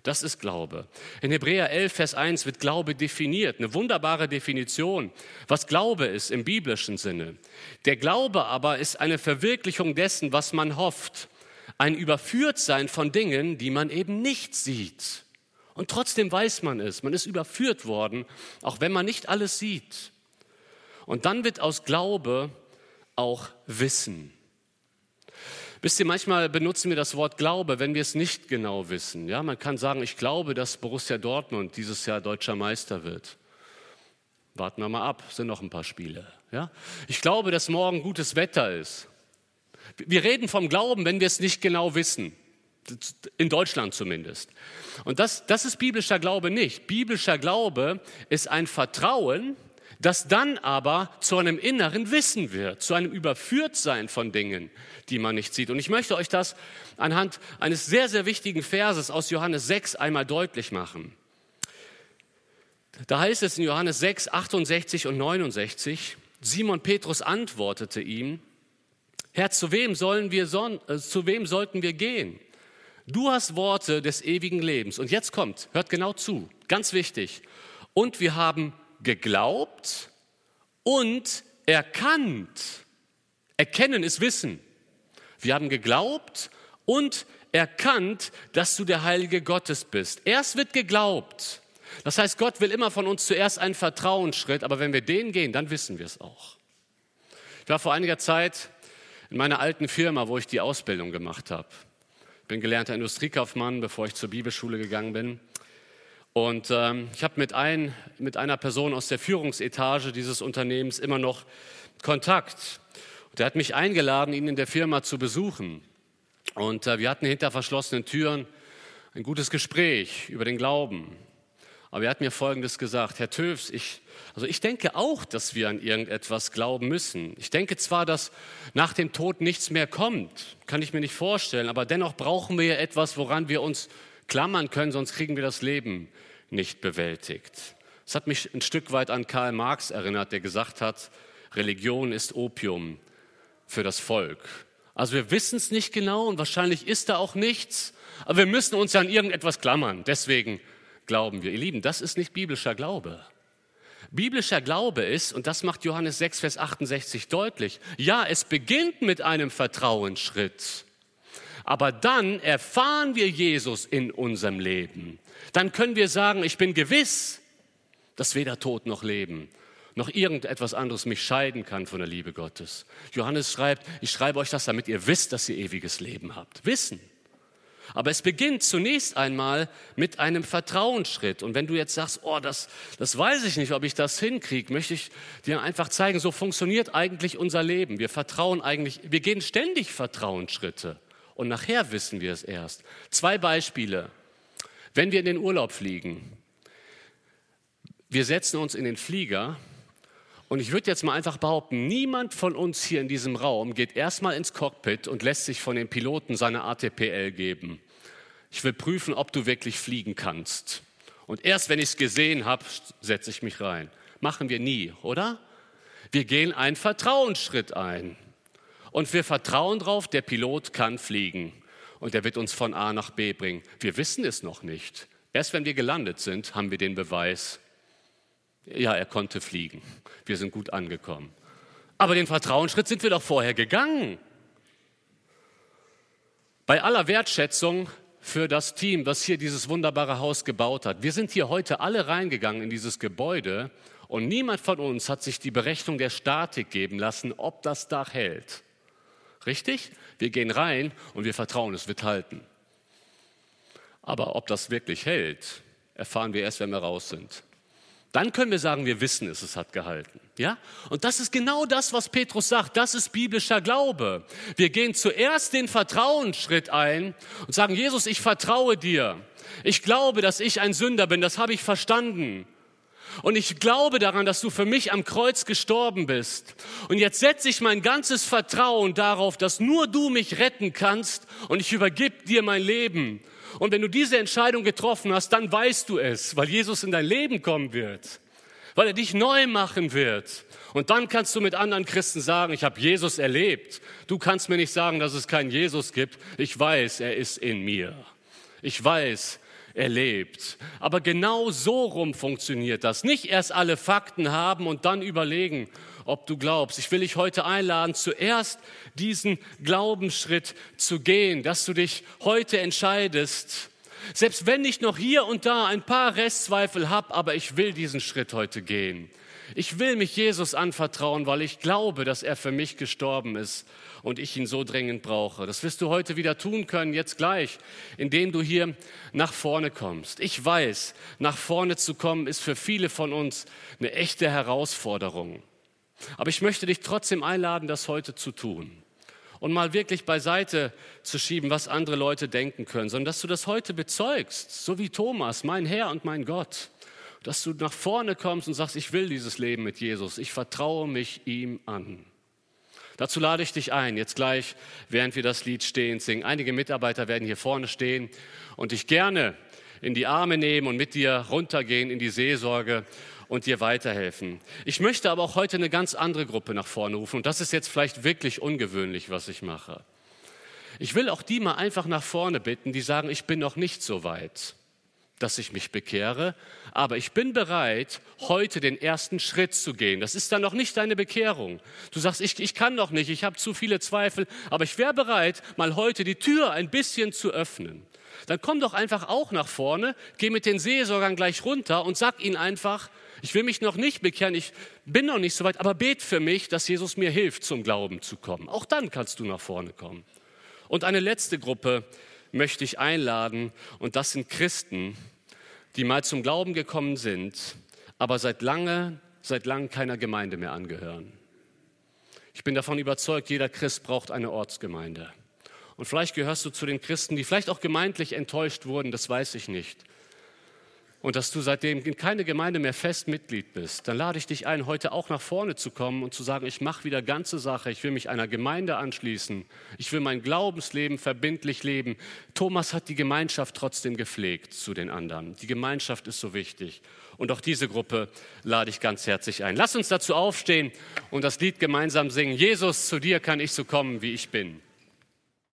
Das ist Glaube. In Hebräer 11, Vers 1 wird Glaube definiert, eine wunderbare Definition, was Glaube ist im biblischen Sinne. Der Glaube aber ist eine Verwirklichung dessen, was man hofft ein Überführtsein von Dingen, die man eben nicht sieht. Und trotzdem weiß man es, man ist überführt worden, auch wenn man nicht alles sieht. Und dann wird aus Glaube auch Wissen. Wisst ihr, manchmal benutzen wir das Wort Glaube, wenn wir es nicht genau wissen. Ja, man kann sagen, ich glaube, dass Borussia Dortmund dieses Jahr deutscher Meister wird. Warten wir mal ab, sind noch ein paar Spiele. Ja? Ich glaube, dass morgen gutes Wetter ist. Wir reden vom Glauben, wenn wir es nicht genau wissen. In Deutschland zumindest. Und das, das ist biblischer Glaube nicht. Biblischer Glaube ist ein Vertrauen, das dann aber zu einem inneren Wissen wird, zu einem Überführtsein von Dingen, die man nicht sieht. Und ich möchte euch das anhand eines sehr, sehr wichtigen Verses aus Johannes 6 einmal deutlich machen. Da heißt es in Johannes 6, 68 und 69, Simon Petrus antwortete ihm, Herr, zu wem, sollen wir, äh, zu wem sollten wir gehen? Du hast Worte des ewigen Lebens. Und jetzt kommt, hört genau zu, ganz wichtig. Und wir haben geglaubt und erkannt. Erkennen ist Wissen. Wir haben geglaubt und erkannt, dass du der Heilige Gottes bist. Erst wird geglaubt. Das heißt, Gott will immer von uns zuerst einen Vertrauensschritt, aber wenn wir den gehen, dann wissen wir es auch. Ich war vor einiger Zeit in meiner alten Firma, wo ich die Ausbildung gemacht habe. Ich bin gelernter Industriekaufmann, bevor ich zur Bibelschule gegangen bin. Und ähm, ich habe mit, ein, mit einer Person aus der Führungsetage dieses Unternehmens immer noch Kontakt. Und er hat mich eingeladen, ihn in der Firma zu besuchen. Und äh, wir hatten hinter verschlossenen Türen ein gutes Gespräch über den Glauben. Aber er hat mir Folgendes gesagt, Herr Töfs, ich, also ich denke auch, dass wir an irgendetwas glauben müssen. Ich denke zwar, dass nach dem Tod nichts mehr kommt, kann ich mir nicht vorstellen, aber dennoch brauchen wir etwas, woran wir uns klammern können, sonst kriegen wir das Leben nicht bewältigt. Es hat mich ein Stück weit an Karl Marx erinnert, der gesagt hat, Religion ist Opium für das Volk. Also wir wissen es nicht genau und wahrscheinlich ist da auch nichts, aber wir müssen uns ja an irgendetwas klammern. Deswegen glauben wir. Ihr Lieben, das ist nicht biblischer Glaube. Biblischer Glaube ist, und das macht Johannes 6, Vers 68 deutlich, ja, es beginnt mit einem Vertrauensschritt. Aber dann erfahren wir Jesus in unserem Leben. Dann können wir sagen, ich bin gewiss, dass weder Tod noch Leben noch irgendetwas anderes mich scheiden kann von der Liebe Gottes. Johannes schreibt, ich schreibe euch das, damit ihr wisst, dass ihr ewiges Leben habt. Wissen. Aber es beginnt zunächst einmal mit einem Vertrauensschritt. Und wenn du jetzt sagst, oh, das, das weiß ich nicht, ob ich das hinkriege, möchte ich dir einfach zeigen, so funktioniert eigentlich unser Leben. Wir vertrauen eigentlich, wir gehen ständig Vertrauensschritte. Und nachher wissen wir es erst. Zwei Beispiele. Wenn wir in den Urlaub fliegen, wir setzen uns in den Flieger und ich würde jetzt mal einfach behaupten, niemand von uns hier in diesem Raum geht erstmal ins Cockpit und lässt sich von den Piloten seine ATPL geben. Ich will prüfen, ob du wirklich fliegen kannst. Und erst wenn ich es gesehen habe, setze ich mich rein. Machen wir nie, oder? Wir gehen einen Vertrauensschritt ein. Und wir vertrauen darauf, der Pilot kann fliegen. Und er wird uns von A nach B bringen. Wir wissen es noch nicht. Erst wenn wir gelandet sind, haben wir den Beweis, ja, er konnte fliegen. Wir sind gut angekommen. Aber den Vertrauensschritt sind wir doch vorher gegangen. Bei aller Wertschätzung für das Team, das hier dieses wunderbare Haus gebaut hat. Wir sind hier heute alle reingegangen in dieses Gebäude und niemand von uns hat sich die Berechnung der Statik geben lassen, ob das Dach hält. Richtig? Wir gehen rein und wir vertrauen, es wird halten. Aber ob das wirklich hält, erfahren wir erst, wenn wir raus sind. Dann können wir sagen, wir wissen es, es hat gehalten. Ja? Und das ist genau das, was Petrus sagt. Das ist biblischer Glaube. Wir gehen zuerst den Vertrauensschritt ein und sagen, Jesus, ich vertraue dir. Ich glaube, dass ich ein Sünder bin. Das habe ich verstanden. Und ich glaube daran, dass du für mich am Kreuz gestorben bist. Und jetzt setze ich mein ganzes Vertrauen darauf, dass nur du mich retten kannst und ich übergib dir mein Leben. Und wenn du diese Entscheidung getroffen hast, dann weißt du es, weil Jesus in dein Leben kommen wird, weil er dich neu machen wird. Und dann kannst du mit anderen Christen sagen, ich habe Jesus erlebt. Du kannst mir nicht sagen, dass es keinen Jesus gibt. Ich weiß, er ist in mir. Ich weiß, er lebt. Aber genau so rum funktioniert das. Nicht erst alle Fakten haben und dann überlegen, ob du glaubst. Ich will dich heute einladen, zuerst diesen Glaubensschritt zu gehen, dass du dich heute entscheidest, selbst wenn ich noch hier und da ein paar Restzweifel habe, aber ich will diesen Schritt heute gehen. Ich will mich Jesus anvertrauen, weil ich glaube, dass er für mich gestorben ist und ich ihn so dringend brauche. Das wirst du heute wieder tun können, jetzt gleich, indem du hier nach vorne kommst. Ich weiß, nach vorne zu kommen ist für viele von uns eine echte Herausforderung. Aber ich möchte dich trotzdem einladen, das heute zu tun. Und mal wirklich beiseite zu schieben, was andere Leute denken können, sondern dass du das heute bezeugst, so wie Thomas, mein Herr und mein Gott. Dass du nach vorne kommst und sagst, ich will dieses Leben mit Jesus, ich vertraue mich ihm an. Dazu lade ich dich ein, jetzt gleich, während wir das Lied stehen, singen. Einige Mitarbeiter werden hier vorne stehen und dich gerne in die Arme nehmen und mit dir runtergehen in die Seelsorge und dir weiterhelfen. Ich möchte aber auch heute eine ganz andere Gruppe nach vorne rufen und das ist jetzt vielleicht wirklich ungewöhnlich, was ich mache. Ich will auch die mal einfach nach vorne bitten, die sagen, ich bin noch nicht so weit, dass ich mich bekehre, aber ich bin bereit, heute den ersten Schritt zu gehen. Das ist dann noch nicht deine Bekehrung. Du sagst, ich, ich kann noch nicht, ich habe zu viele Zweifel, aber ich wäre bereit, mal heute die Tür ein bisschen zu öffnen. Dann komm doch einfach auch nach vorne, geh mit den Seelsorgern gleich runter und sag ihnen einfach, ich will mich noch nicht bekehren, ich bin noch nicht so weit, aber bet für mich, dass Jesus mir hilft, zum Glauben zu kommen. Auch dann kannst du nach vorne kommen. Und eine letzte Gruppe möchte ich einladen, und das sind Christen, die mal zum Glauben gekommen sind, aber seit lange, seit langem keiner Gemeinde mehr angehören. Ich bin davon überzeugt, jeder Christ braucht eine Ortsgemeinde. Und vielleicht gehörst du zu den Christen, die vielleicht auch gemeindlich enttäuscht wurden, das weiß ich nicht und dass du seitdem in keine Gemeinde mehr fest Mitglied bist, dann lade ich dich ein, heute auch nach vorne zu kommen und zu sagen, ich mache wieder ganze Sache, ich will mich einer Gemeinde anschließen, ich will mein Glaubensleben verbindlich leben. Thomas hat die Gemeinschaft trotzdem gepflegt zu den anderen. Die Gemeinschaft ist so wichtig. Und auch diese Gruppe lade ich ganz herzlich ein. Lass uns dazu aufstehen und das Lied gemeinsam singen. Jesus, zu dir kann ich so kommen, wie ich bin.